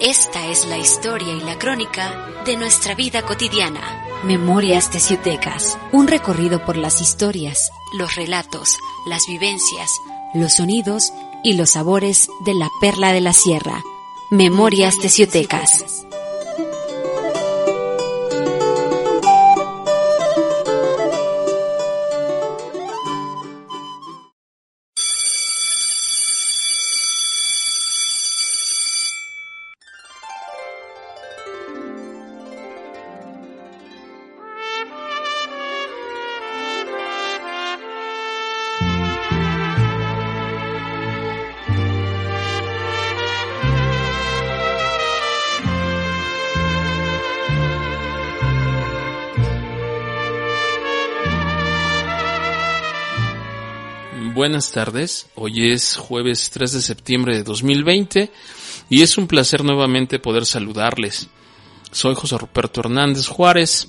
Esta es la historia y la crónica de nuestra vida cotidiana. Memorias Teciutecas, un recorrido por las historias, los relatos, las vivencias, los sonidos y los sabores de la perla de la sierra. Memorias Teciutecas. Buenas tardes. Hoy es jueves 3 de septiembre de 2020 y es un placer nuevamente poder saludarles. Soy José Ruperto Hernández Juárez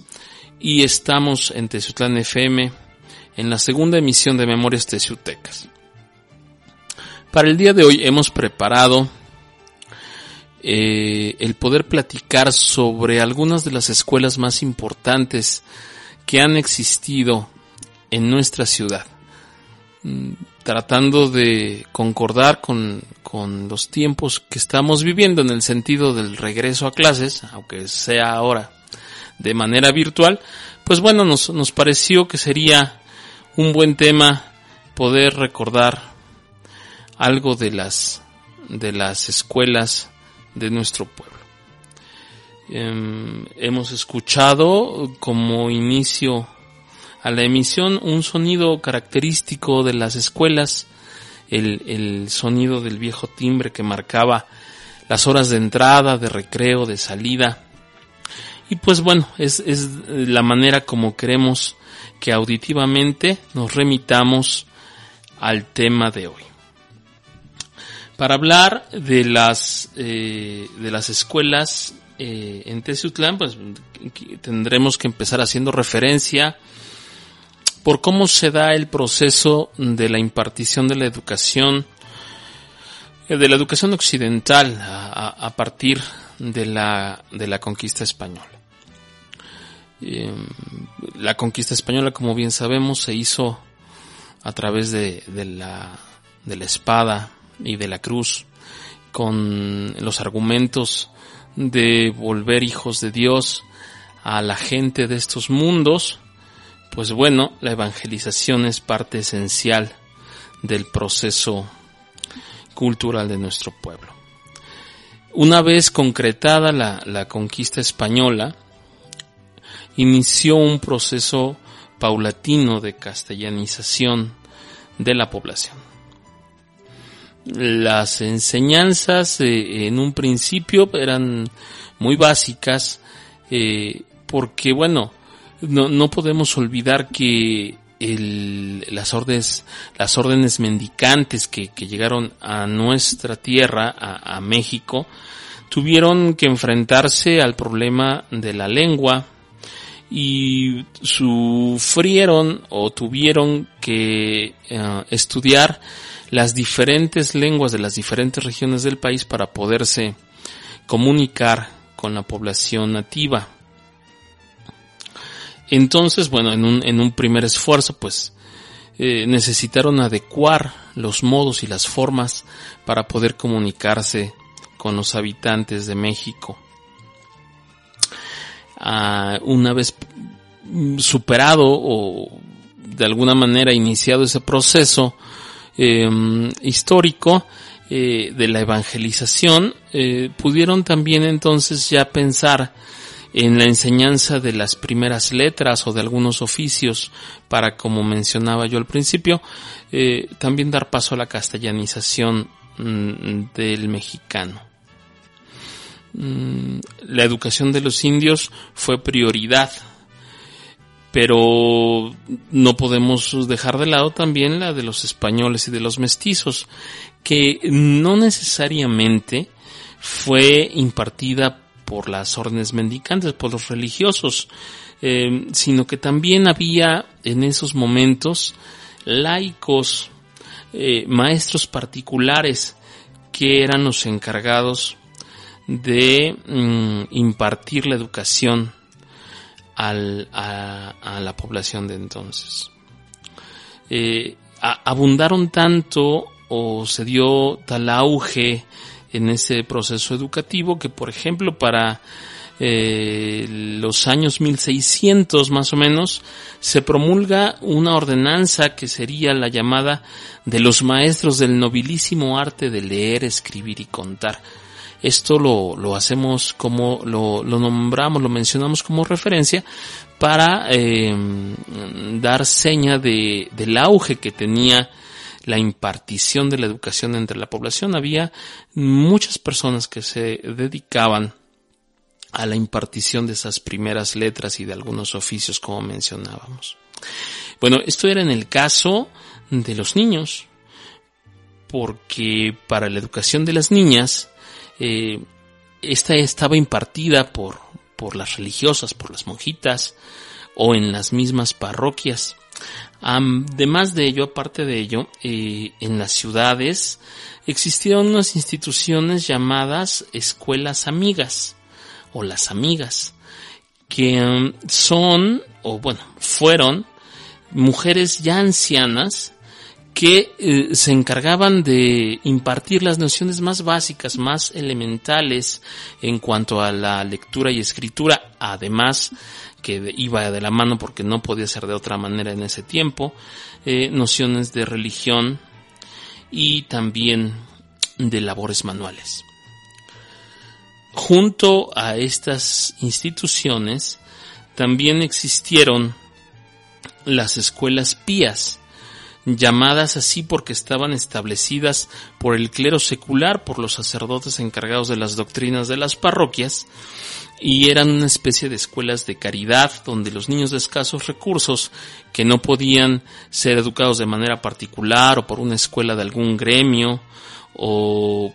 y estamos en Teciutlán FM en la segunda emisión de Memorias Teciutecas. Para el día de hoy hemos preparado eh, el poder platicar sobre algunas de las escuelas más importantes que han existido en nuestra ciudad. Mm, tratando de concordar con, los tiempos que estamos viviendo en el sentido del regreso a clases, aunque sea ahora de manera virtual, pues bueno, nos, nos pareció que sería un buen tema poder recordar algo de las, de las escuelas de nuestro pueblo. Em, hemos escuchado como inicio a la emisión un sonido característico de las escuelas, el, sonido del viejo timbre que marcaba las horas de entrada, de recreo, de salida. Y pues bueno, es, es la manera como queremos que auditivamente nos remitamos al tema de hoy. Para hablar de las, eh, de las escuelas eh, en Teciutlán, pues tendremos que empezar haciendo referencia por cómo se da el proceso de la impartición de la educación, eh, de la educación occidental a, partir de la, de la conquista española. Em, la conquista española, como bien sabemos, se hizo a través de, de, la, de la espada y de la cruz, con los argumentos de volver hijos de Dios a la gente de estos mundos, pues bueno, la evangelización es parte esencial del proceso cultural de nuestro pueblo. Una vez concretada la, conquista española, inició un proceso paulatino de castellanización de la población. Las enseñanzas eh, en un principio eran muy básicas eh, porque, bueno, no, no podemos olvidar que las órdenes, las órdenes mendicantes que, que llegaron a nuestra tierra, a, México, tuvieron que enfrentarse al problema de la lengua y sufrieron o tuvieron que uh, estudiar las diferentes lenguas de las diferentes regiones del país para poderse comunicar con la población nativa. Entonces, bueno, en un, en un primer esfuerzo, pues eh, necesitaron adecuar los modos y las formas para poder comunicarse con los habitantes de México. Ah, una vez superado o de alguna manera iniciado ese proceso em, histórico eh, de la evangelización, eh, pudieron también entonces ya pensar en la enseñanza de las primeras letras o de algunos oficios para, como mencionaba yo al principio, eh, también dar paso a la castellanización mm, del mexicano. Mm, la educación de los indios fue prioridad, pero no podemos dejar de lado también la de los españoles y de los mestizos, que no necesariamente fue impartida por las órdenes mendicantes, por los religiosos, eh, sino que también había en esos momentos laicos, eh, maestros particulares que eran los encargados de mm, impartir la educación a, la población de entonces. Eh, abundaron tanto o se dio tal auge en ese proceso educativo que, por ejemplo, para eh, los años 1600 más o menos, se promulga una ordenanza que sería la llamada de los maestros del nobilísimo arte de leer, escribir y contar. Esto lo, lo hacemos como, lo, lo, nombramos, lo mencionamos como referencia para eh, dar seña de, del auge que tenía la impartición de la educación entre la población. Había muchas personas que se dedicaban a la impartición de esas primeras letras y de algunos oficios como mencionábamos. Bueno, esto era en el caso de los niños, porque para la educación de las niñas, eh, esta estaba impartida por, por las religiosas, por las monjitas o en las mismas parroquias. Además de ello, aparte de ello, eh, en las ciudades existieron unas instituciones llamadas escuelas amigas o las amigas, que um, son, o bueno, fueron mujeres ya ancianas que eh, se encargaban de impartir las nociones más básicas, más elementales en cuanto a la lectura y escritura, además que iba de la mano porque no podía ser de otra manera en ese tiempo, eh, nociones de religión y también de labores manuales. Junto a estas instituciones también existieron las escuelas pías, llamadas así porque estaban establecidas por el clero secular, por los sacerdotes encargados de las doctrinas de las parroquias, y eran una especie de escuelas de caridad donde los niños de escasos recursos que no podían ser educados de manera particular o por una escuela de algún gremio o,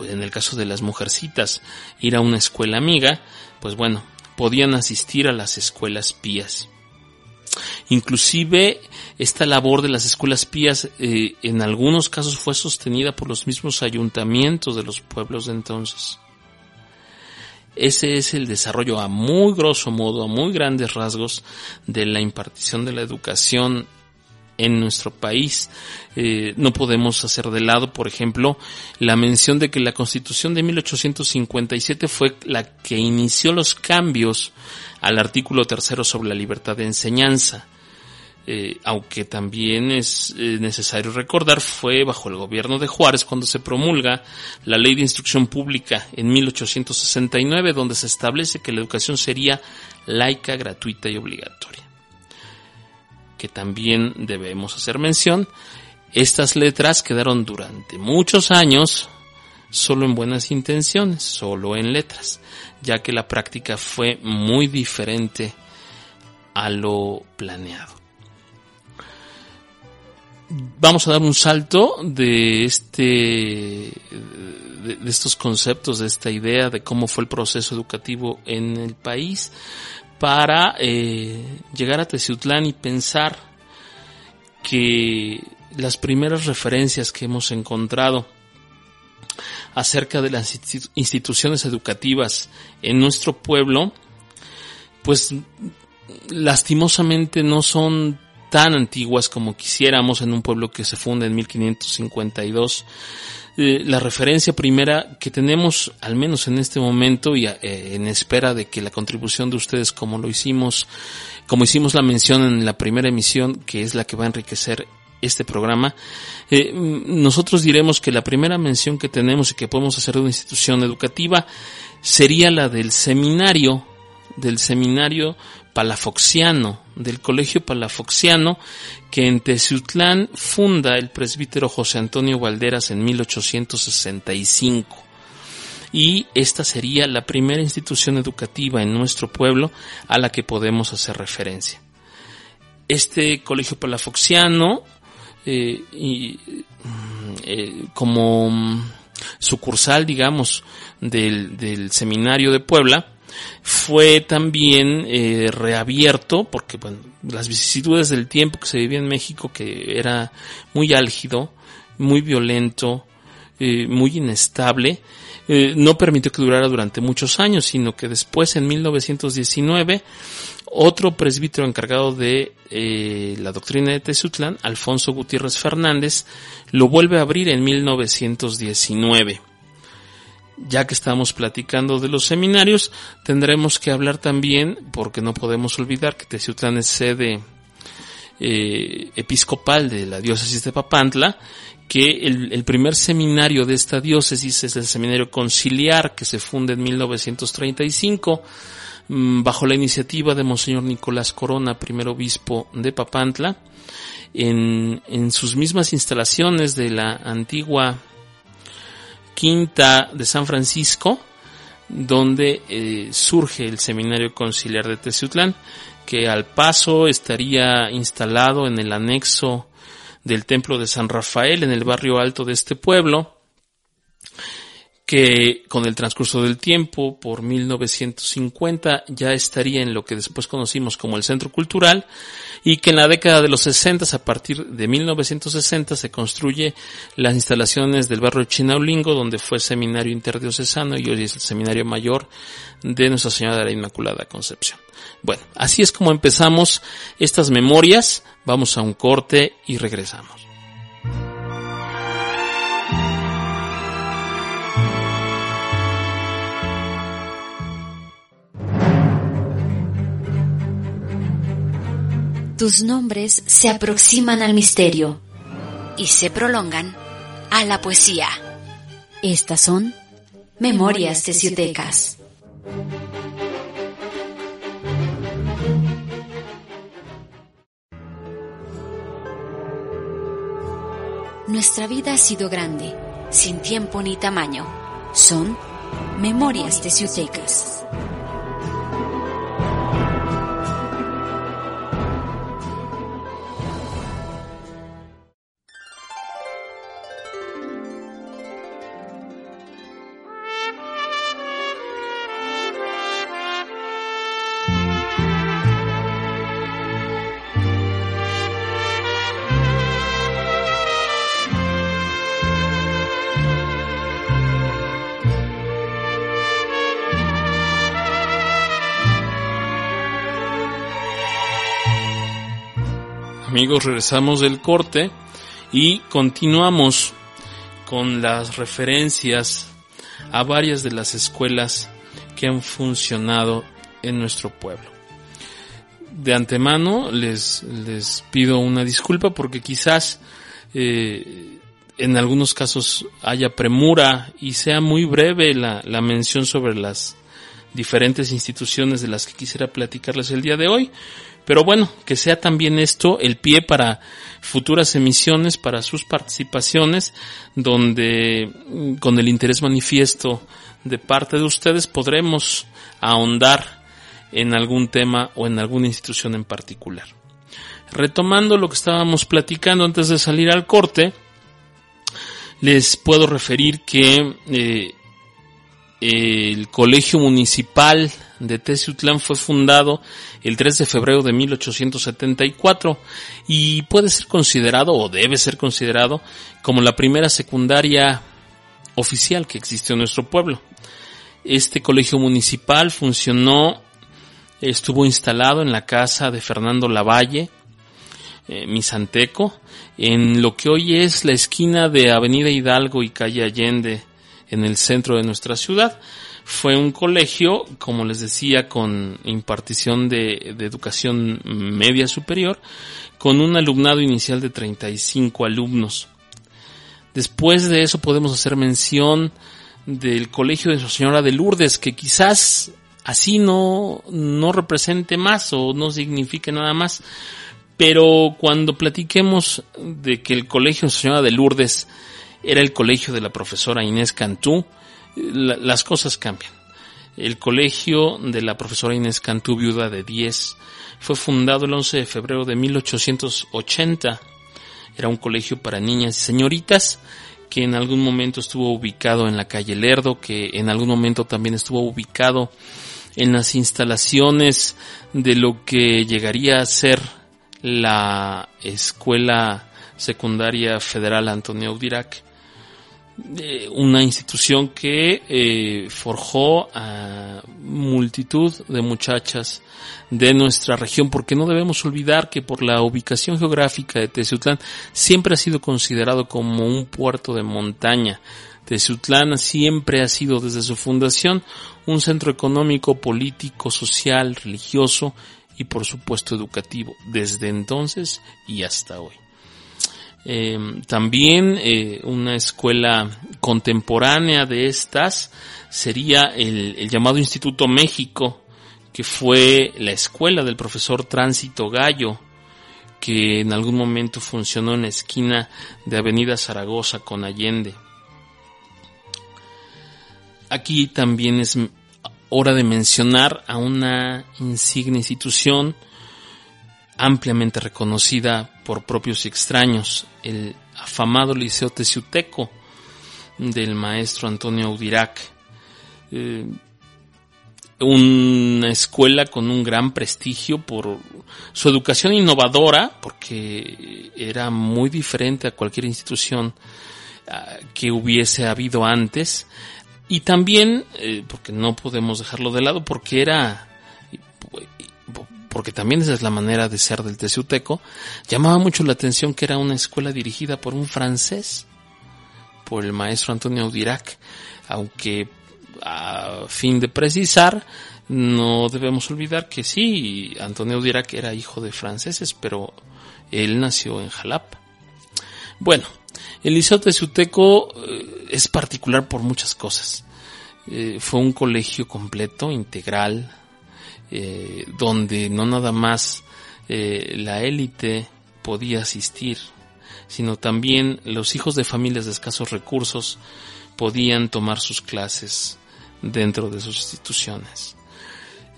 en el caso de las mujercitas ir a una escuela amiga, pues bueno, podían asistir a las escuelas pías. Inclusive esta labor de las escuelas pías eh, en algunos casos fue sostenida por los mismos ayuntamientos de los pueblos de entonces. Ese es el desarrollo a muy grosso modo, a muy grandes rasgos de la impartición de la educación en nuestro país. Eh, no podemos hacer de lado, por ejemplo, la mención de que la Constitución de 1857 fue la que inició los cambios al artículo tercero sobre la libertad de enseñanza. Eh, aunque también es eh, necesario recordar, fue bajo el gobierno de Juárez cuando se promulga la Ley de Instrucción Pública en 1869, donde se establece que la educación sería laica, gratuita y obligatoria que también debemos hacer mención, estas letras quedaron durante muchos años solo en buenas intenciones, solo en letras, ya que la práctica fue muy diferente a lo planeado. Vamos a dar un salto de este de, estos conceptos, de esta idea de cómo fue el proceso educativo en el país para eh, llegar a Teciutlán y pensar que las primeras referencias que hemos encontrado acerca de las instituciones educativas en nuestro pueblo, pues lastimosamente no son tan antiguas como quisiéramos en un pueblo que se funda en 1552 eh, la referencia primera que tenemos, al menos en este momento y eh, en espera de que la contribución de ustedes, como lo hicimos, como hicimos la mención en la primera emisión, que es la que va a enriquecer este programa, eh, nosotros diremos que la primera mención que tenemos y que podemos hacer de una institución educativa sería la del seminario, del seminario palafoxiano, del colegio palafoxiano, que en Teciutlán funda el presbítero José Antonio Valderas en 1865. Y esta sería la primera institución educativa en nuestro pueblo a la que podemos hacer referencia. Este colegio palafoxiano, eh, y, eh, como sucursal, digamos, del, del seminario de Puebla, fue también eh, reabierto porque bueno, las vicisitudes del tiempo que se vivía en México que era muy álgido, muy violento, eh, muy inestable, eh, no permitió que durara durante muchos años, sino que después en 1919 otro presbítero encargado de eh, la doctrina de Tezutlán, Alfonso Gutiérrez Fernández, lo vuelve a abrir en 1919. Ya que estamos platicando de los seminarios, tendremos que hablar también, porque no podemos olvidar que Tezutlán es sede eh, episcopal de la diócesis de Papantla, que el, el, primer seminario de esta diócesis es el seminario conciliar que se funda en 1935 Mm, bajo la iniciativa de Monseñor Nicolás Corona, primer obispo de Papantla, en, en sus mismas instalaciones de la antigua Quinta de San Francisco, donde eh, surge el Seminario Conciliar de Teciutlán, que al paso estaría instalado en el anexo del Templo de San Rafael, en el barrio alto de este pueblo, que con el transcurso del tiempo, por 1950, ya estaría en lo que después conocimos como el Centro Cultural, y que en la década de los 60, a partir de 1960, se construye las instalaciones del barrio Chinaulingo, donde fue seminario interdiocesano y hoy es el seminario mayor de Nuestra Señora de la Inmaculada Concepción. Bueno, así es como empezamos estas memorias, vamos a un corte y regresamos. Tus nombres se aproximan al misterio y se prolongan a la poesía. Estas son Memorias Teciutecas. Nuestra vida ha sido grande, sin tiempo ni tamaño. Son Memorias Teciutecas. Amigos, regresamos del corte y continuamos con las referencias a varias de las escuelas que han funcionado en nuestro pueblo. De antemano les, les pido una disculpa porque quizás eh, en algunos casos haya premura y sea muy breve la, la mención sobre las diferentes instituciones de las que quisiera platicarles el día de hoy. Pero bueno, que sea también esto el pie para futuras emisiones, para sus participaciones, donde mm, con el interés manifiesto de parte de ustedes podremos ahondar en algún tema o en alguna institución en particular. Retomando lo que estábamos platicando antes de salir al corte, les puedo referir que eh, el Colegio Municipal de Teciutlán fue fundado el 3 de febrero de 1874 y puede ser considerado o debe ser considerado como la primera secundaria oficial que existió en nuestro pueblo. Este colegio municipal funcionó, estuvo instalado en la casa de Fernando Lavalle, eh, Misanteco, en lo que hoy es la esquina de Avenida Hidalgo y Calle Allende en el centro de nuestra ciudad. Fue un colegio, como les decía, con impartición de, educación media superior, con un alumnado inicial de 35 alumnos. Después de eso podemos hacer mención del colegio de Nuestra Señora de Lourdes, que quizás así no, no represente más o no signifique nada más, pero cuando platiquemos de que el colegio de Nuestra Señora de Lourdes era el colegio de la profesora Inés Cantú, las cosas cambian. El colegio de la profesora Inés Cantú, viuda de 10, fue fundado el 11 de febrero de 1880. Era un colegio para niñas y señoritas que en algún momento estuvo ubicado en la calle Lerdo, que en algún momento también estuvo ubicado en las instalaciones de lo que llegaría a ser la Escuela Secundaria Federal Antonio Udirac, una institución que eh, forjó a multitud de muchachas de nuestra región, porque no debemos olvidar que por la ubicación geográfica de Teciutlán siempre ha sido considerado como un puerto de montaña. Teciutlán siempre ha sido desde su fundación un centro económico, político, social, religioso y por supuesto educativo, desde entonces y hasta hoy. Eh, también eh, una escuela contemporánea de estas sería el, el, llamado Instituto México, que fue la escuela del profesor Tránsito Gallo, que en algún momento funcionó en la esquina de Avenida Zaragoza con Allende. Aquí también es hora de mencionar a una insignia institución ampliamente reconocida por propios y extraños, el afamado Liceo Teciuteco del maestro Antonio Audirac. Eh, una escuela con un gran prestigio por su educación innovadora, porque era muy diferente a cualquier institución uh, que hubiese habido antes, y también, eh, porque no podemos dejarlo de lado, porque era porque también esa es la manera de ser del Teciuteco, llamaba mucho la atención que era una escuela dirigida por un francés, por el maestro Antonio Audirac, aunque a fin de precisar, no debemos olvidar que sí, Antonio Audirac era hijo de franceses, pero él nació en Jalapa. Bueno, el Liceo Teciuteco eh, es particular por muchas cosas. Eh, fue un colegio completo, integral, eh, donde no nada más eh, la élite podía asistir, sino también los hijos de familias de escasos recursos podían tomar sus clases dentro de sus instituciones.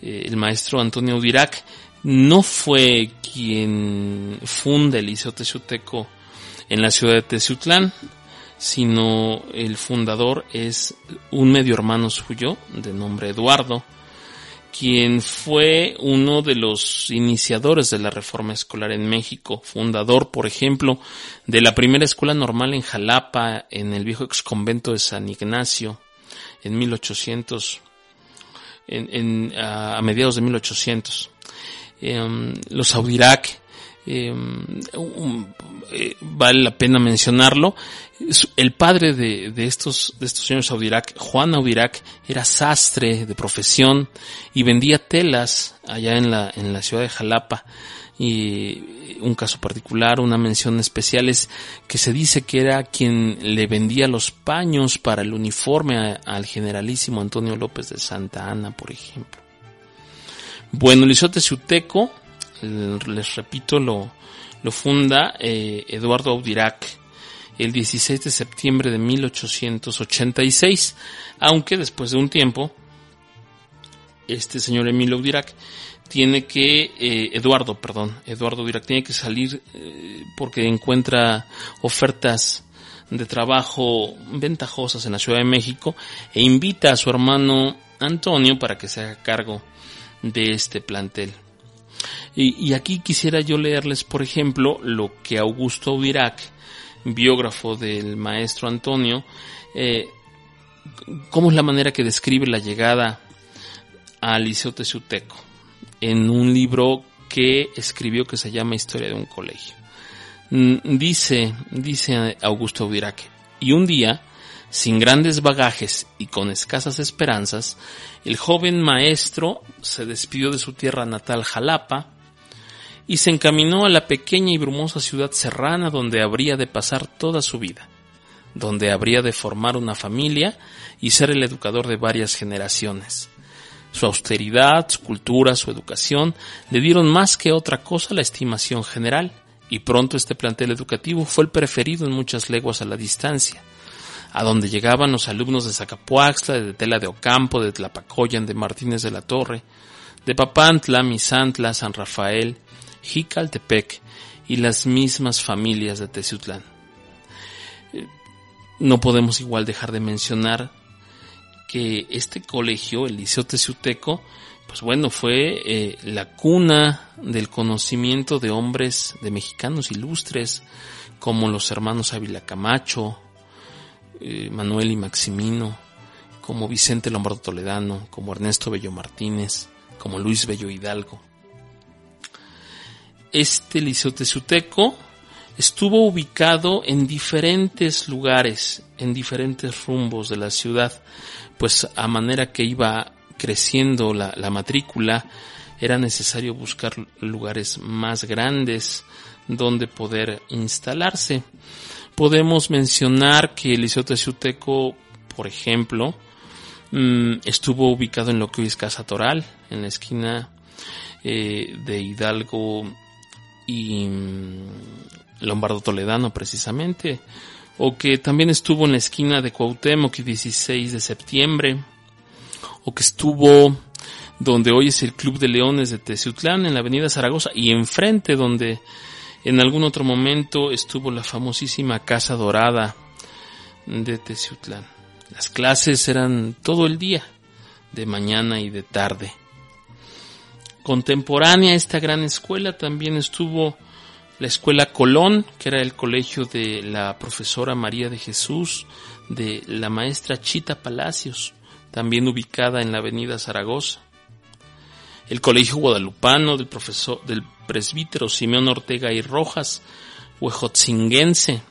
Eh, el maestro Antonio Udirac no fue quien funda el Liceo Teciuteco en la ciudad de Teciutlán, sino el fundador es un medio hermano suyo de nombre Eduardo, quien fue uno de los iniciadores de la reforma escolar en México, fundador, por ejemplo, de la primera escuela normal en Jalapa, en el viejo exconvento de San Ignacio, en 1800, en, en, a, mediados de 1800. Eh, los Audirac, um, eh, vale la pena mencionarlo. El padre de, de, estos, de estos señores Audirac, Juan Audirac, era sastre de profesión y vendía telas allá en la, en la ciudad de Jalapa. Y un caso particular, una mención especial es que se dice que era quien le vendía los paños para el uniforme al generalísimo Antonio López de Santa Ana, por ejemplo. Bueno, Lizote Ciuteco, les repito, lo, lo funda eh, Eduardo Audirac el 16 de septiembre de 1886, aunque después de un tiempo, este señor Emilio Audirac tiene que, eh, Eduardo, perdón, Eduardo Audirac tiene que salir eh, porque encuentra ofertas de trabajo ventajosas en la Ciudad de México e invita a su hermano Antonio para que se haga cargo de este plantel. Y, aquí quisiera yo leerles, por ejemplo, lo que Augusto Audirac, biógrafo del maestro Antonio, eh, cómo es la manera que describe la llegada al Liceo Teciuteco en un libro que escribió que se llama Historia de un colegio. Mm, dice, dice Augusto Audirac, y un día, sin grandes bagajes y con escasas esperanzas, el joven maestro se despidió de su tierra natal Jalapa, y se encaminó a la pequeña y brumosa ciudad serrana donde habría de pasar toda su vida, donde habría de formar una familia y ser el educador de varias generaciones. Su austeridad, su cultura, su educación le dieron más que otra cosa la estimación general, y pronto este plantel educativo fue el preferido en muchas leguas a la distancia, a donde llegaban los alumnos de Zacapuaxtla, de Tela de Ocampo, de Tlapacoyan, de Martínez de la Torre, de Papantla, Misantla, San Rafael, Jicaltepec y las mismas familias de Teciutlán. Eh, no podemos igual dejar de mencionar que este colegio, el Liceo Teciuteco, pues bueno, fue eh, la cuna del conocimiento de hombres, de mexicanos ilustres, como los hermanos Ávila Camacho, eh, Manuel y Maximino, como Vicente Lombardo Toledano, como Ernesto Bello Martínez, como Luis Bello Hidalgo. Este Liceo Teciuteco estuvo ubicado en diferentes lugares, en diferentes rumbos de la ciudad, pues a manera que iba creciendo la, matrícula, era necesario buscar lugares más grandes donde poder instalarse. Podemos mencionar que el Liceo Teciuteco, por ejemplo, mm, estuvo ubicado en lo que hoy es Casa Toral, en la esquina eh, de Hidalgo y mm, Lombardo Toledano precisamente, o que también estuvo en la esquina de Cuauhtémoc y 16 de septiembre, o que estuvo donde hoy es el Club de Leones de Teciutlán en la avenida Zaragoza y enfrente donde en algún otro momento estuvo la famosísima Casa Dorada de Teciutlán. Las clases eran todo el día, de mañana y de tarde. Contemporánea a esta gran escuela también estuvo la Escuela Colón, que era el colegio de la profesora María de Jesús, de la maestra Chita Palacios, también ubicada en la avenida Zaragoza. El Colegio Guadalupano del profesor del presbítero Simeón Ortega y Rojas, huejotzinguense,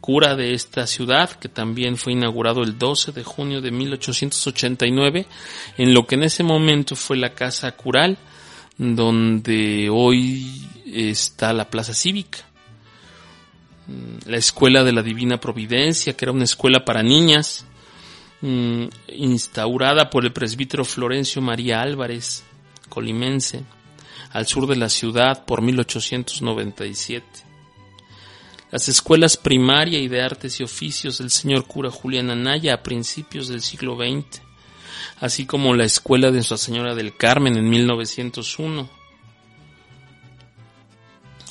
cura de esta ciudad, que también fue inaugurado el 12 de junio de 1889, en lo que en ese momento fue la Casa Cural, donde hoy está la Plaza Cívica. Mm, la Escuela de la Divina Providencia, que era una escuela para niñas, mm, instaurada por el presbítero Florencio María Álvarez, colimense, al sur de la ciudad por 1897. Las escuelas primaria y de artes y oficios del señor cura Julián Anaya a principios del siglo XX, así como la escuela de Nuestra Señora del Carmen en 1901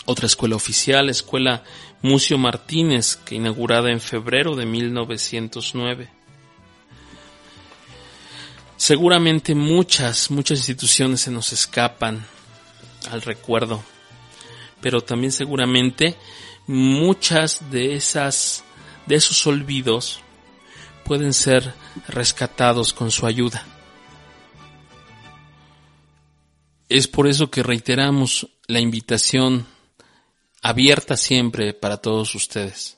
otra escuela oficial, Escuela Mucio Martínez, que inaugurada en febrero de 1909. Seguramente muchas, muchas instituciones se nos escapan al recuerdo, pero también seguramente muchas de esas, de esos olvidos pueden ser rescatados con su ayuda. Es por eso que reiteramos la invitación abierta siempre para todos ustedes.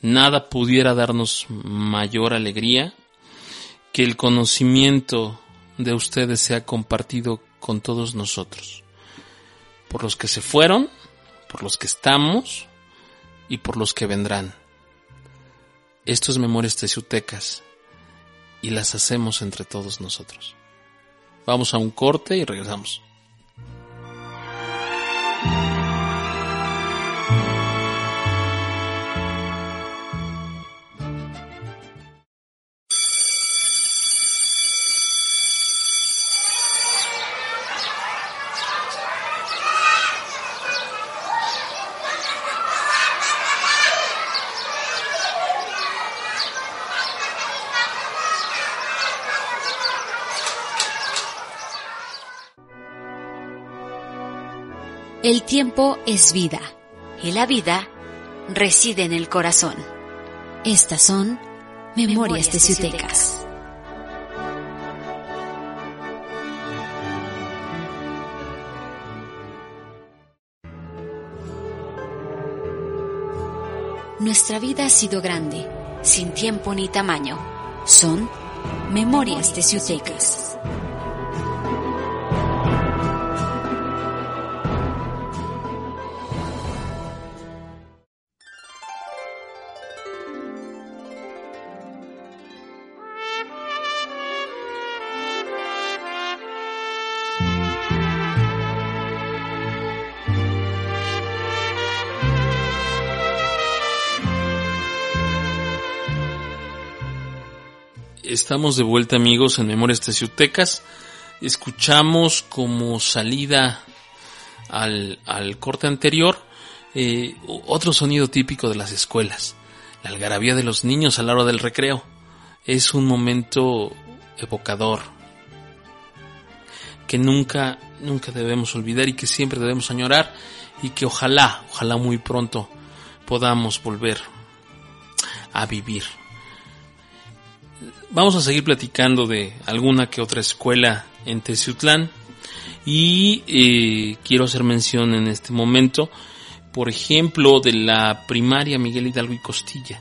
Nada pudiera darnos mayor alegría que el conocimiento de ustedes sea compartido con todos nosotros. Por los que se fueron, por los que estamos y por los que vendrán. Esto es Memorias Teciutecas y las hacemos entre todos nosotros. Vamos a un corte y regresamos. El tiempo es vida y la vida reside en el corazón. Estas son Memorias, de Ciutecas. Nuestra vida ha sido grande, sin tiempo ni tamaño. Son Memorias de Ciutecas. Estamos de vuelta amigos en Memorias Teciutecas. Escuchamos como salida al, corte anterior eh, otro sonido típico de las escuelas. La algarabía de los niños a la hora del recreo. Es un momento evocador, que nunca, nunca debemos olvidar y que siempre debemos añorar y que ojalá, ojalá muy pronto podamos volver a vivir. Vamos a seguir platicando de alguna que otra escuela en Teciutlán y eh, quiero hacer mención en este momento, por ejemplo, de la primaria Miguel Hidalgo y Costilla.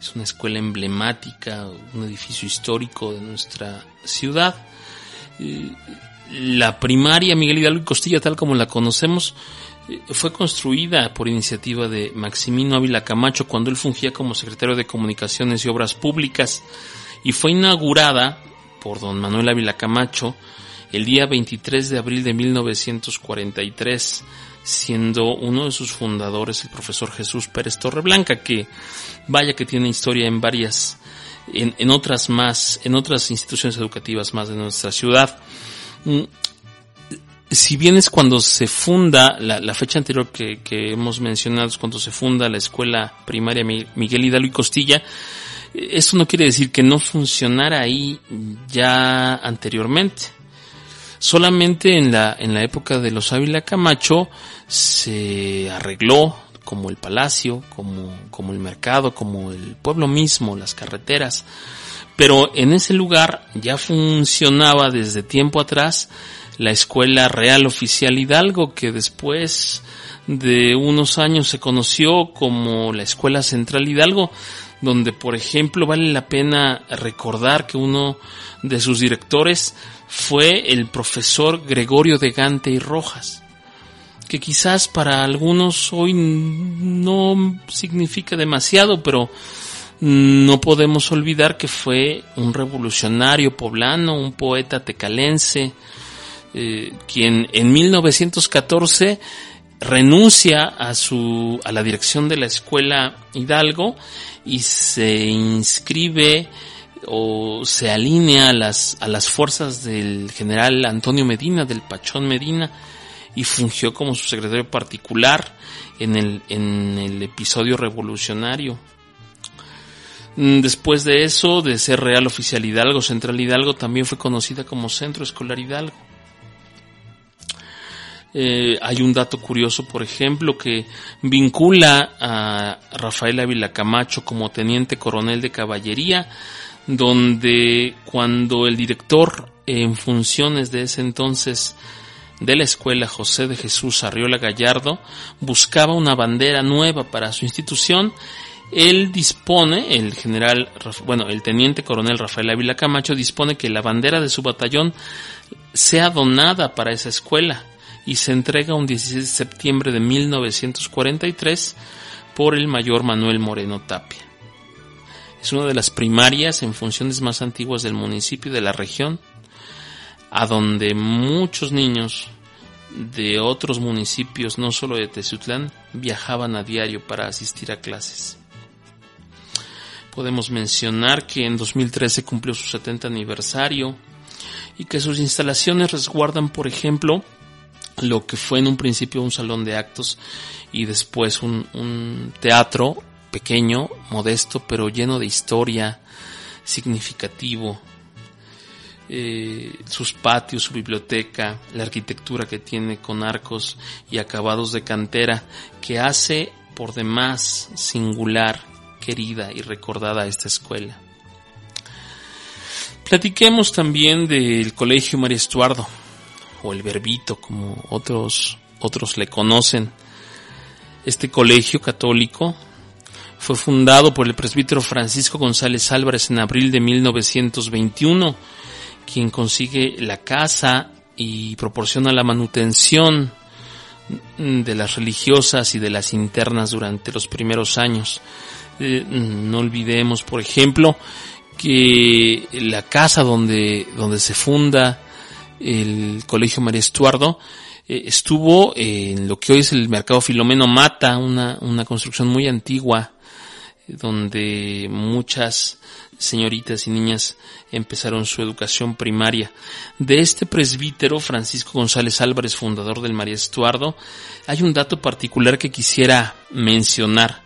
Es una escuela emblemática, un edificio histórico de nuestra ciudad. Eh, la primaria Miguel Hidalgo y Costilla, tal como la conocemos, fue construida por iniciativa de Maximino Ávila Camacho cuando él fungía como secretario de Comunicaciones y Obras Públicas y fue inaugurada por don Manuel Ávila Camacho el día 23 de abril de 1943, siendo uno de sus fundadores el profesor Jesús Pérez Torreblanca, que vaya que tiene historia en varias, en, otras más, en otras instituciones educativas más de nuestra ciudad. Si bien es cuando se funda, la, fecha anterior que, que, hemos mencionado es cuando se funda la escuela primaria Miguel Hidalgo y Costilla, esto no quiere decir que no funcionara ahí ya anteriormente. Solamente en la, en la época de los Ávila Camacho se arregló como el palacio, como, como el mercado, como el pueblo mismo, las carreteras. Pero en ese lugar ya funcionaba desde tiempo atrás la Escuela Real Oficial Hidalgo, que después de unos años se conoció como la Escuela Central Hidalgo, donde por ejemplo vale la pena recordar que uno de sus directores fue el profesor Gregorio de Gante y Rojas, que quizás para algunos hoy no significa demasiado, pero no podemos olvidar que fue un revolucionario poblano, un poeta tecalense, eh, quien en 1914 renuncia a su a la dirección de la escuela Hidalgo y se inscribe o se alinea a las, a las fuerzas del general Antonio Medina, del Pachón Medina, y fungió como su secretario particular en el, en el episodio revolucionario. Mm, después de eso, de ser Real Oficial Hidalgo, Central Hidalgo, también fue conocida como Centro Escolar Hidalgo. Eh, hay un dato curioso, por ejemplo, que vincula a Rafael Ávila Camacho como teniente coronel de caballería, donde cuando el director en funciones de ese entonces de la escuela José de Jesús Arriola Gallardo buscaba una bandera nueva para su institución, él dispone, el general, bueno, el teniente coronel Rafael Ávila Camacho dispone que la bandera de su batallón sea donada para esa escuela y se entrega un 16 de septiembre de 1943 por el mayor Manuel Moreno Tapia. Es una de las primarias en funciones más antiguas del municipio de la región, a donde muchos niños de otros municipios, no solo de Teciutlán, viajaban a diario para asistir a clases. Podemos mencionar que en 2013 cumplió su 70 aniversario y que sus instalaciones resguardan, por ejemplo, lo que fue en un principio un salón de actos y después un, teatro pequeño, modesto, pero lleno de historia, significativo. Eh, sus patios, su biblioteca, la arquitectura que tiene con arcos y acabados de cantera, que hace por demás singular, querida y recordada esta escuela. Platiquemos también del Colegio María Estuardo, o el Verbito, como otros, otros le conocen. Este colegio católico fue fundado por el presbítero Francisco González Álvarez en abril de 1921, quien consigue la casa y proporciona la manutención de las religiosas y de las internas durante los primeros años. Eh, no olvidemos, por ejemplo, que la casa donde, donde se funda el Colegio María Estuardo, eh, estuvo en lo que hoy es el Mercado Filomeno Mata, una, una construcción muy antigua, donde muchas señoritas y niñas empezaron su educación primaria. De este presbítero, Francisco González Álvarez, fundador del María Estuardo, hay un dato particular que quisiera mencionar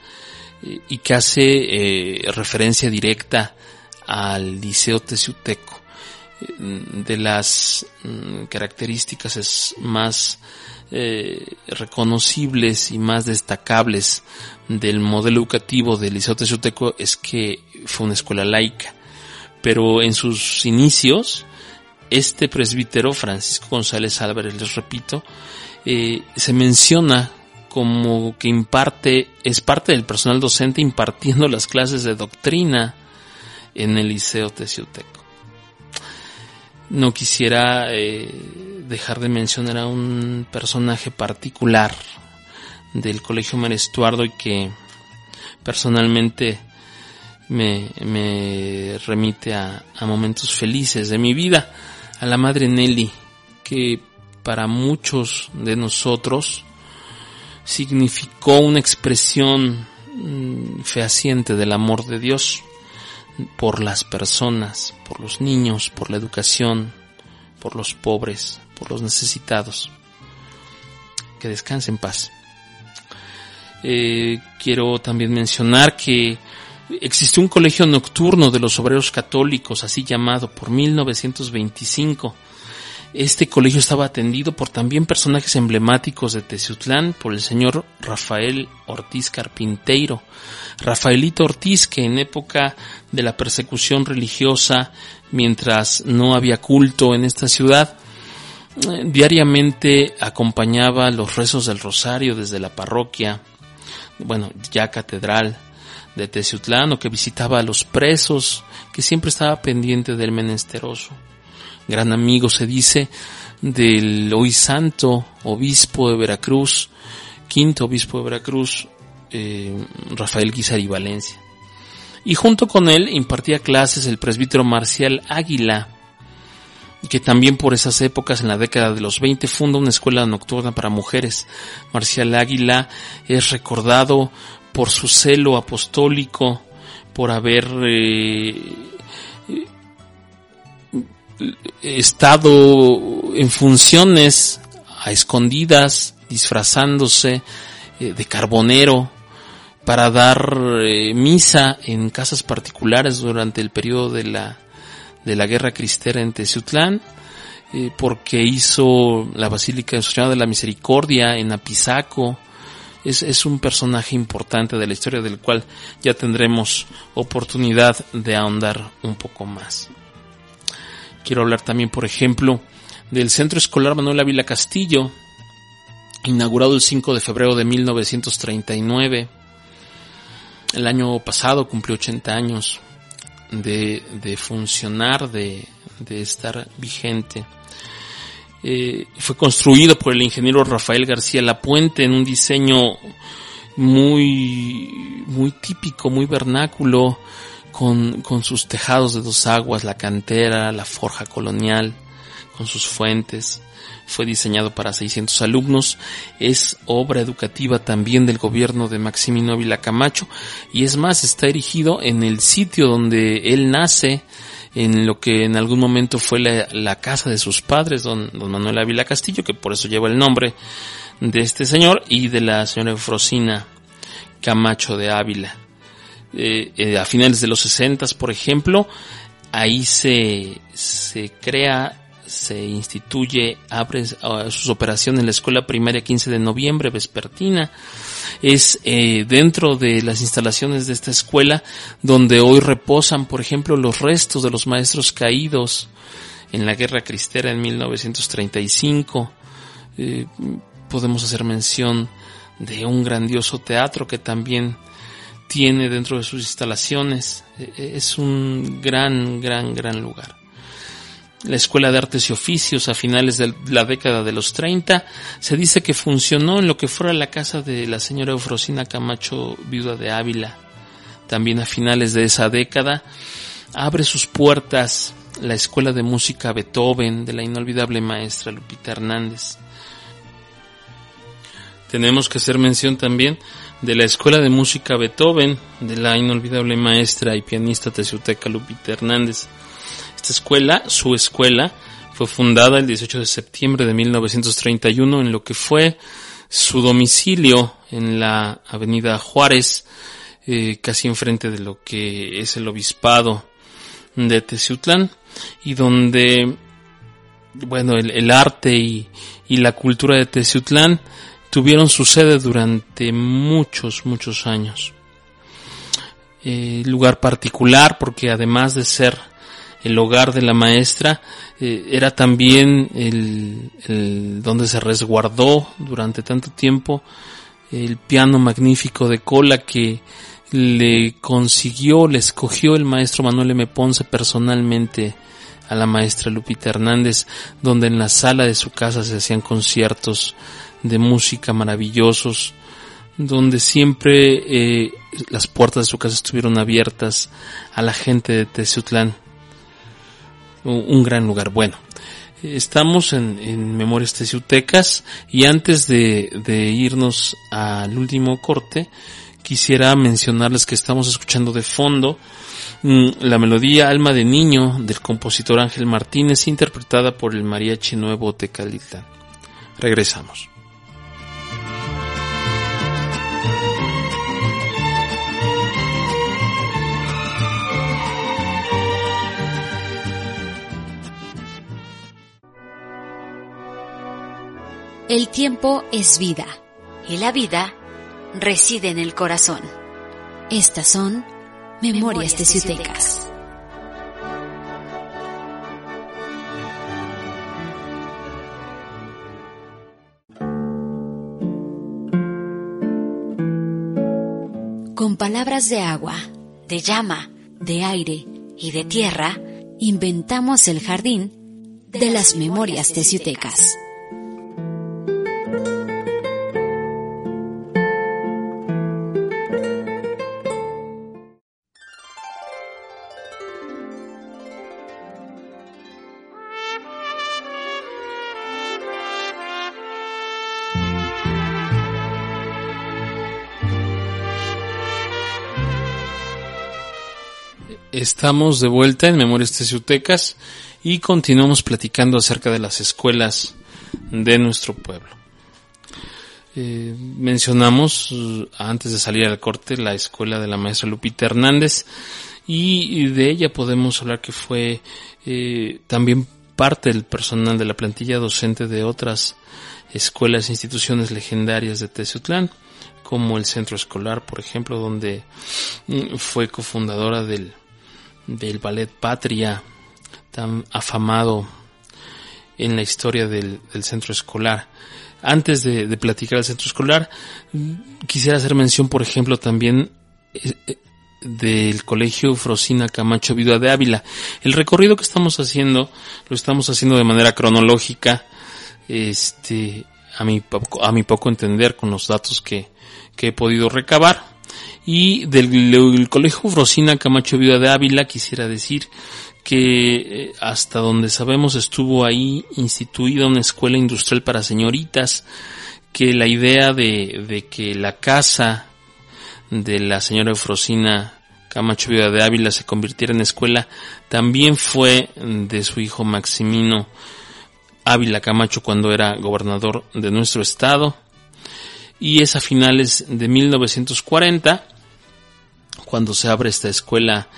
eh, y que hace eh, referencia directa al Liceo Teciuteco. De las mm, características más eh, reconocibles y más destacables del modelo educativo del Liceo Tezioteco es que fue una escuela laica. Pero en sus inicios, este presbítero, Francisco González Álvarez, les repito, eh, se menciona como que imparte, es parte del personal docente impartiendo las clases de doctrina en el Liceo Tecioteco. No quisiera eh, dejar de mencionar a un personaje particular del Colegio Marestuardo y que personalmente me, remite a, a momentos felices de mi vida, a la madre Nelly, que para muchos de nosotros significó una expresión mm, fehaciente del amor de Dios por las personas, por los niños, por la educación, por los pobres, por los necesitados. Que descanse en paz. Eh, quiero también mencionar que existe un colegio nocturno de los obreros católicos, así llamado, por 1925 este colegio estaba atendido por también personajes emblemáticos de Teciutlán, por el señor Rafael Ortiz Carpinteiro. Rafaelito Ortiz, que en época de la persecución religiosa, mientras no había culto en esta ciudad, diariamente acompañaba los rezos del rosario desde la parroquia, bueno, ya catedral de Teciutlán, o que visitaba a los presos, que siempre estaba pendiente del menesteroso gran amigo se dice del hoy santo obispo de Veracruz, quinto obispo de Veracruz, eh, Rafael Guizar Valencia. Y junto con él impartía clases el presbítero Marcial Águila, que también por esas épocas, en la década de los 20, funda una escuela nocturna para mujeres. Marcial Águila es recordado por su celo apostólico, por haber eh, estado en funciones a escondidas, disfrazándose eh, de carbonero para dar eh, misa en casas particulares durante el periodo de la, de la guerra cristera en Teciutlán, eh, porque hizo la Basílica de la Misericordia en Apizaco. Es, es un personaje importante de la historia del cual ya tendremos oportunidad de ahondar un poco más. Quiero hablar también, por ejemplo, del Centro Escolar Manuel Ávila Castillo, inaugurado el 5 de febrero de 1939. El año pasado cumplió 80 años de, funcionar, de, estar vigente. Eh, fue construido por el ingeniero Rafael García Lapuente en un diseño muy, muy típico, muy vernáculo, con, sus tejados de dos aguas, la cantera, la forja colonial, con sus fuentes. Fue diseñado para 600 alumnos. Es obra educativa también del gobierno de Maximino Ávila Camacho. Y es más, está erigido en el sitio donde él nace, en lo que en algún momento fue la, casa de sus padres, don, don, Manuel Ávila Castillo, que por eso lleva el nombre de este señor, y de la señora Eufrosina Camacho de Ávila. Eh, eh, a finales de los 60, por ejemplo, ahí se, se crea, se instituye, abre sus operaciones en la escuela primaria 15 de noviembre, vespertina. Es eh, dentro de las instalaciones de esta escuela donde hoy reposan, por ejemplo, los restos de los maestros caídos en la guerra cristera en 1935. podemos hacer mención de un grandioso teatro que también tiene dentro de sus instalaciones. E, e, es un gran, gran, gran lugar. La Escuela de Artes y Oficios a finales de la década de los 30 se dice que funcionó en lo que fuera la casa de la señora Eufrosina Camacho, viuda de Ávila. También a finales de esa década abre sus puertas la Escuela de Música Beethoven de la inolvidable maestra Lupita Hernández. Tenemos que hacer mención también de la Escuela de Música Beethoven, de la inolvidable maestra y pianista teciuteca Lupita Hernández. Esta escuela, su escuela, fue fundada el 18 de septiembre de 1931 en lo que fue su domicilio en la avenida Juárez, eh, casi enfrente de lo que es el obispado de Teciutlán. y donde, bueno, el, arte y, la cultura de Teciutlán tuvieron su sede durante muchos, muchos años. Eh, lugar particular porque además de ser el hogar de la maestra, eh, era también el, el, donde se resguardó durante tanto tiempo el piano magnífico de cola que le consiguió, le escogió el maestro Manuel M. Ponce personalmente a la maestra Lupita Hernández, donde en la sala de su casa se hacían conciertos de música maravillosos, donde siempre eh, las puertas de su casa estuvieron abiertas a la gente de Teciutlán. Un, gran lugar. Bueno, estamos en, en Memorias Teciutecas y antes de, de irnos al último corte, quisiera mencionarles que estamos escuchando de fondo la melodía Alma de Niño del compositor Ángel Martínez interpretada por el Mariachi Nuevo Tecalitlán. Regresamos. El tiempo es vida y la vida reside en el corazón. Estas son Memorias de Ciutecas. Con palabras de agua, de llama, de aire y de tierra, inventamos el jardín de las memorias de Estamos de vuelta en Memorias Teciutecas y continuamos platicando acerca de las escuelas de nuestro pueblo. Eh, mencionamos uh, antes de salir al corte la escuela de la maestra Lupita Hernández y, de ella podemos hablar que fue eh, también parte del personal de la plantilla docente de otras escuelas e instituciones legendarias de Teciutlán como el centro escolar, por ejemplo, donde mm, fue cofundadora del del ballet Patria, tan afamado en la historia del, centro escolar. Antes de, platicar del centro escolar, quisiera hacer mención, por ejemplo, también eh, eh, del Colegio Frosina Camacho Viuda de Ávila. El recorrido que estamos haciendo, lo estamos haciendo de manera cronológica, este, a mi, a mi poco entender con los datos que, que he podido recabar. Y del, Colegio Frosina Camacho Viuda de Ávila quisiera decir que eh, hasta donde sabemos estuvo ahí instituida una escuela industrial para señoritas, que la idea de, de que la casa de la señora Eufrosina Camacho Viuda de Ávila se convirtiera en escuela también fue de su hijo Maximino Ávila Camacho cuando era gobernador de nuestro estado y es a finales de 1940 cuando se abre esta escuela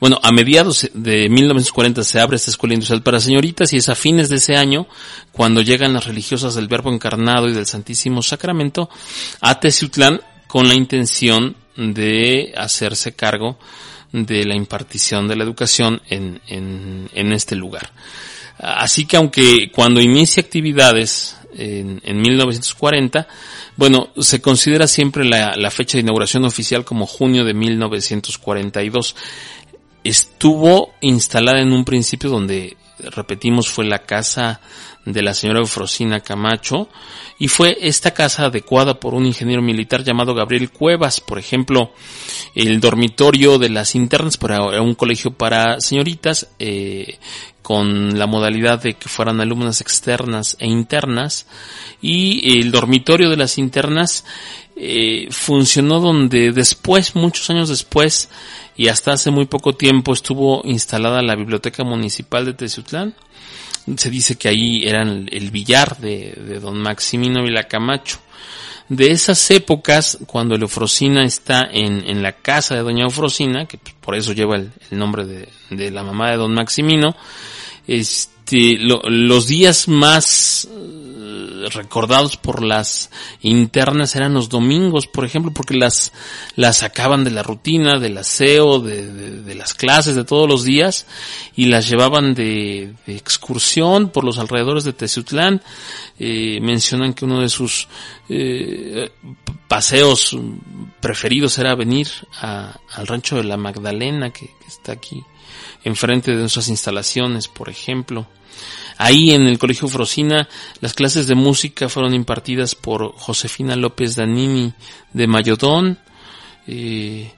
bueno, a mediados de 1940 se abre esta escuela industrial para señoritas y es a fines de ese año cuando llegan las religiosas del Verbo Encarnado y del Santísimo Sacramento a Teciutlán con la intención de hacerse cargo de la impartición de la educación en, en, en este lugar. Así que aunque cuando inicia actividades en, en 1940, bueno, se considera siempre la, fecha de inauguración oficial como junio de 1942. Estuvo instalada en un principio donde, repetimos, fue la casa de la señora Eufrosina Camacho y fue esta casa adecuada por un ingeniero militar llamado Gabriel Cuevas, por ejemplo, el dormitorio de las internas para un colegio para señoritas eh, con la modalidad de que fueran alumnas externas e internas y el dormitorio de las internas eh, funcionó donde después, muchos años después y hasta hace muy poco tiempo estuvo instalada la biblioteca municipal de Teciutlán. Se dice que ahí era el billar de, de don Maximino Vilacamacho. de esas épocas, cuando Eufrosina está en, en la casa de doña Eufrosina, que por eso lleva el, nombre de, de, la mamá de don Maximino, este, los días más recordados por las internas eran los domingos, por ejemplo, porque las, las sacaban de la rutina, del aseo, de, las clases de todos los días y las llevaban de, excursión por los alrededores de Teciutlán. Eh, mencionan que uno de sus eh, paseos preferidos era venir al rancho de la Magdalena, que, que está aquí enfrente de nuestras instalaciones, por ejemplo. Ahí en el Colegio Frosina las clases de música fueron impartidas por Josefina López Danini de Mayodón, eh,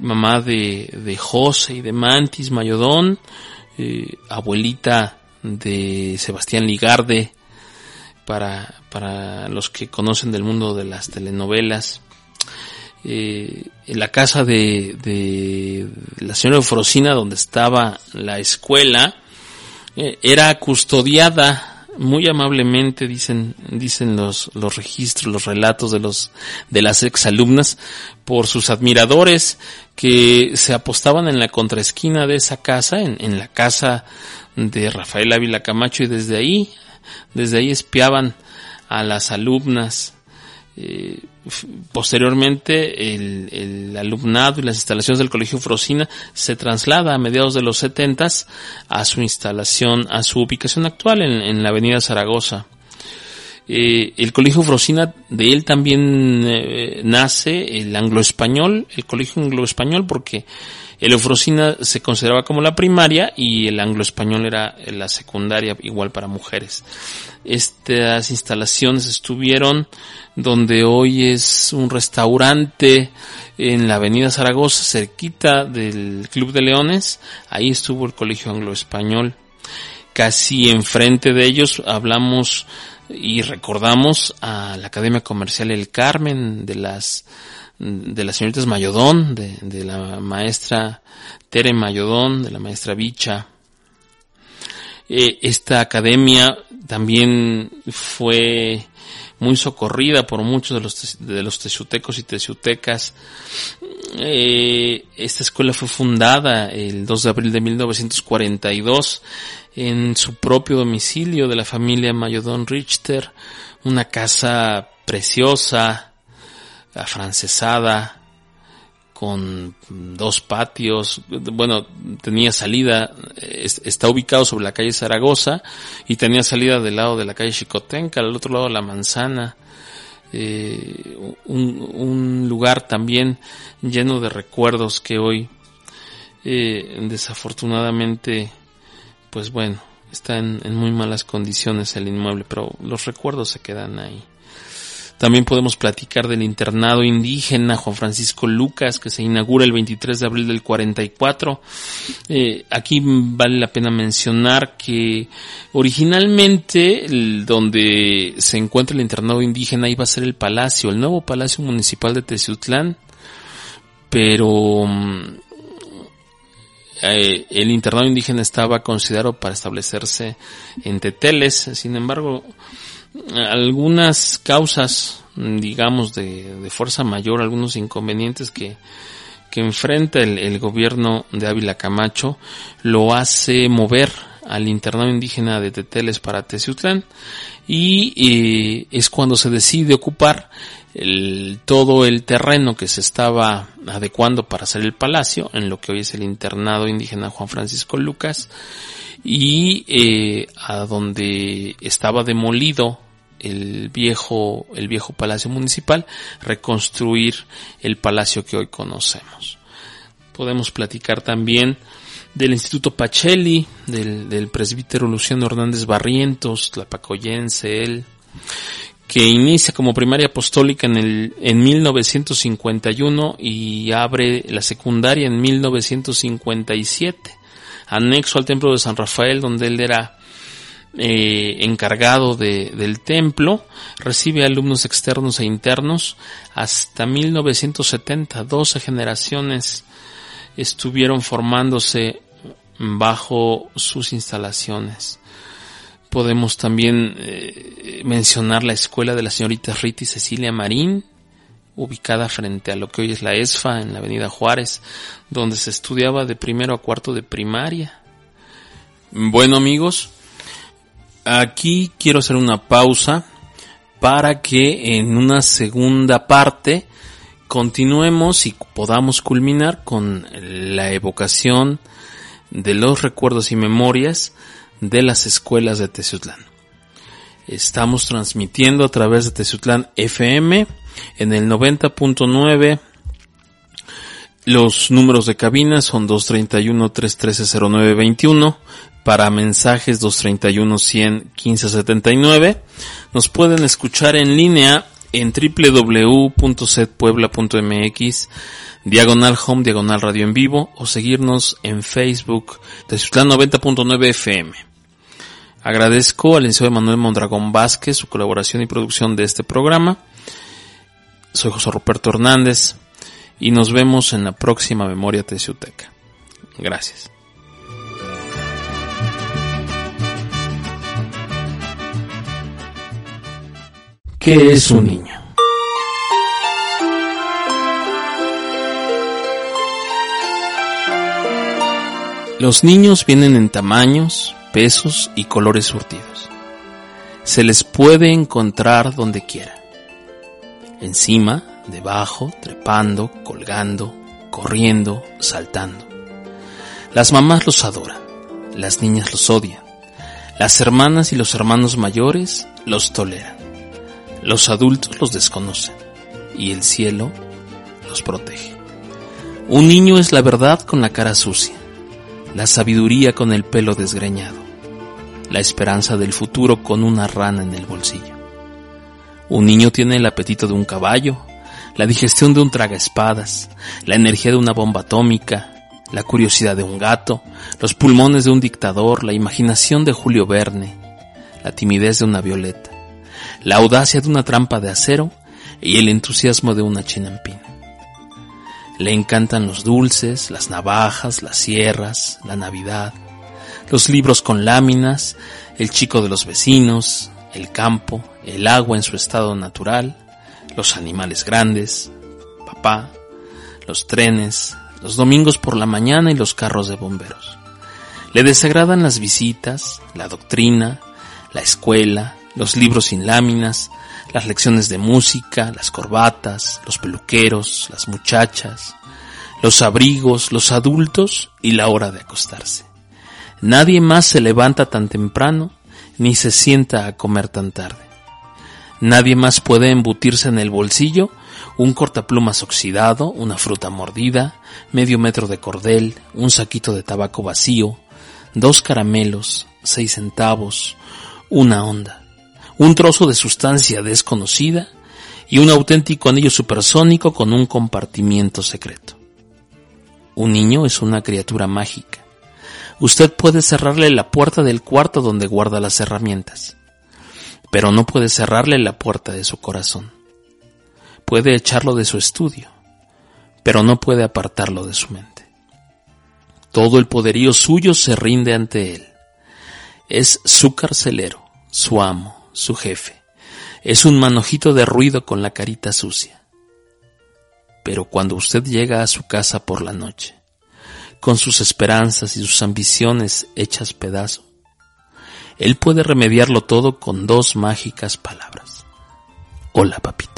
mamá de, de José y de Mantis Mayodón, eh, abuelita de Sebastián Ligarde, para, para los que conocen del mundo de las telenovelas. Eh, en la casa de, de la señora Frosina, donde estaba la escuela, eh, era custodiada muy amablemente dicen dicen los los registros los relatos de los de las exalumnas por sus admiradores que se apostaban en la contraesquina de esa casa en, en la casa de Rafael Ávila Camacho y desde ahí desde ahí espiaban a las alumnas eh, posteriormente el, alumnado y las instalaciones del Colegio Frosina se traslada a mediados de los setentas a su instalación, a su ubicación actual en, la avenida Zaragoza. Eh, el Colegio Frosina, de él también eh, nace el anglo-español, el Colegio Anglo-Español, porque el Eufrosina se consideraba como la primaria y el anglo-español era la secundaria, igual para mujeres. Estas instalaciones estuvieron donde hoy es un restaurante en la avenida Zaragoza, cerquita del Club de Leones. Ahí estuvo el Colegio Anglo-Español. Casi enfrente de ellos hablamos y recordamos a la Academia Comercial El Carmen de las de las señoritas Mayodón, de, la maestra Tere Mayodón, de la maestra Bicha. Eh, esta academia también fue muy socorrida por muchos de los, de los y teciutecas. Eh, esta escuela fue fundada el 2 de abril de 1942 en su propio domicilio de la familia Mayodón Richter, una casa preciosa, afrancesada, con dos patios, bueno, tenía salida, está ubicado sobre la calle Zaragoza y tenía salida del lado de la calle Chicotenca, al otro lado la manzana, eh, un, lugar también lleno de recuerdos que hoy eh, desafortunadamente, pues bueno, está en muy malas condiciones el inmueble, pero los recuerdos se quedan ahí. También podemos platicar del internado indígena Juan Francisco Lucas que se inaugura el 23 de abril del 44. Eh, aquí vale la pena mencionar que originalmente donde se encuentra el internado indígena iba a ser el palacio, el nuevo palacio municipal de Teciutlán, pero mm, eh, el internado indígena estaba considerado para establecerse en Teteles, sin embargo, algunas causas, digamos, de, fuerza mayor, algunos inconvenientes que, que enfrenta el, gobierno de Ávila Camacho, lo hace mover al internado indígena de Teteles para Teciutlán y eh, es cuando se decide ocupar el, todo el terreno que se estaba adecuando para hacer el palacio, en lo que hoy es el internado indígena Juan Francisco Lucas, y eh, a donde estaba demolido el viejo, el viejo palacio municipal, reconstruir el palacio que hoy conocemos. Podemos platicar también del Instituto Pacelli, del, del presbítero Luciano Hernández Barrientos, tlapacoyense él, que inicia como primaria apostólica en, el, en 1951 y abre la secundaria en 1957, anexo al templo de San Rafael, donde él era eh, encargado de, del templo, recibe alumnos externos e internos. Hasta 1970, 12 generaciones estuvieron formándose bajo sus instalaciones. Podemos también eh, mencionar la escuela de la señorita Rita y Cecilia Marín, ubicada frente a lo que hoy es la ESFA en la avenida Juárez, donde se estudiaba de primero a cuarto de primaria. Bueno amigos, aquí quiero hacer una pausa para que en una segunda parte continuemos y podamos culminar con la evocación de los recuerdos y memorias de las escuelas de Teciutlán. Estamos transmitiendo a través de Teciutlán FM en el 90.9. Los números de cabina son 231-313-0921 para mensajes 231-100-1579. Nos pueden escuchar en línea en www.setpuebla.mx diagonal home, diagonal radio en vivo o seguirnos en Facebook de 90.9 FM. Agradezco al licenciado Manuel Mondragón Vázquez su colaboración y producción de este programa. Soy José Ruperto Hernández y nos vemos en la próxima Memoria Teciuteca. Gracias. ¿Qué es un niño? Los niños vienen en tamaños, pesos y colores surtidos. Se les puede encontrar donde quiera. Encima, debajo, trepando, colgando, corriendo, saltando. Las mamás los adoran, las niñas los odian, las hermanas y los hermanos mayores los toleran, los adultos los desconocen y el cielo los protege. Un niño es la verdad con la cara sucia la sabiduría con el pelo desgreñado, la esperanza del futuro con una rana en el bolsillo. Un niño tiene el apetito de un caballo, la digestión de un tragaespadas, la energía de una bomba atómica, la curiosidad de un gato, los pulmones de un dictador, la imaginación de Julio Verne, la timidez de una violeta, la audacia de una trampa de acero y el entusiasmo de una chinampina. Le encantan los dulces, las navajas, las sierras, la Navidad, los libros con láminas, el chico de los vecinos, el campo, el agua en su estado natural, los animales grandes, papá, los trenes, los domingos por la mañana y los carros de bomberos. Le desagradan las visitas, la doctrina, la escuela, los libros sin láminas, las lecciones de música, las corbatas, los peluqueros, las muchachas, los abrigos, los adultos y la hora de acostarse. Nadie más se levanta tan temprano ni se sienta a comer tan tarde. Nadie más puede embutirse en el bolsillo un cortaplumas oxidado, una fruta mordida, medio metro de cordel, un saquito de tabaco vacío, dos caramelos, seis centavos, una onda un trozo de sustancia desconocida y un auténtico anillo supersónico con un compartimiento secreto. Un niño es una criatura mágica. Usted puede cerrarle la puerta del cuarto donde guarda las herramientas, pero no puede cerrarle la puerta de su corazón. Puede echarlo de su estudio, pero no puede apartarlo de su mente. Todo el poderío suyo se rinde ante él. Es su carcelero, su amo, su jefe. Es un manojito de ruido con la carita sucia. Pero cuando usted llega a su casa por la noche, con sus esperanzas y sus ambiciones hechas pedazo, él puede remediarlo todo con dos mágicas palabras. Hola, papita.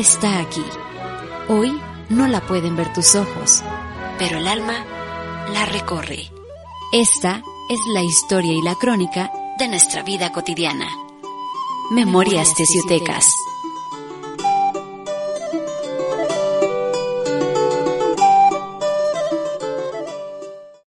Está aquí. Hoy no la pueden ver tus ojos, pero el alma la recorre. Esta es la historia y la crónica de nuestra vida cotidiana. Memorias Teciutecas.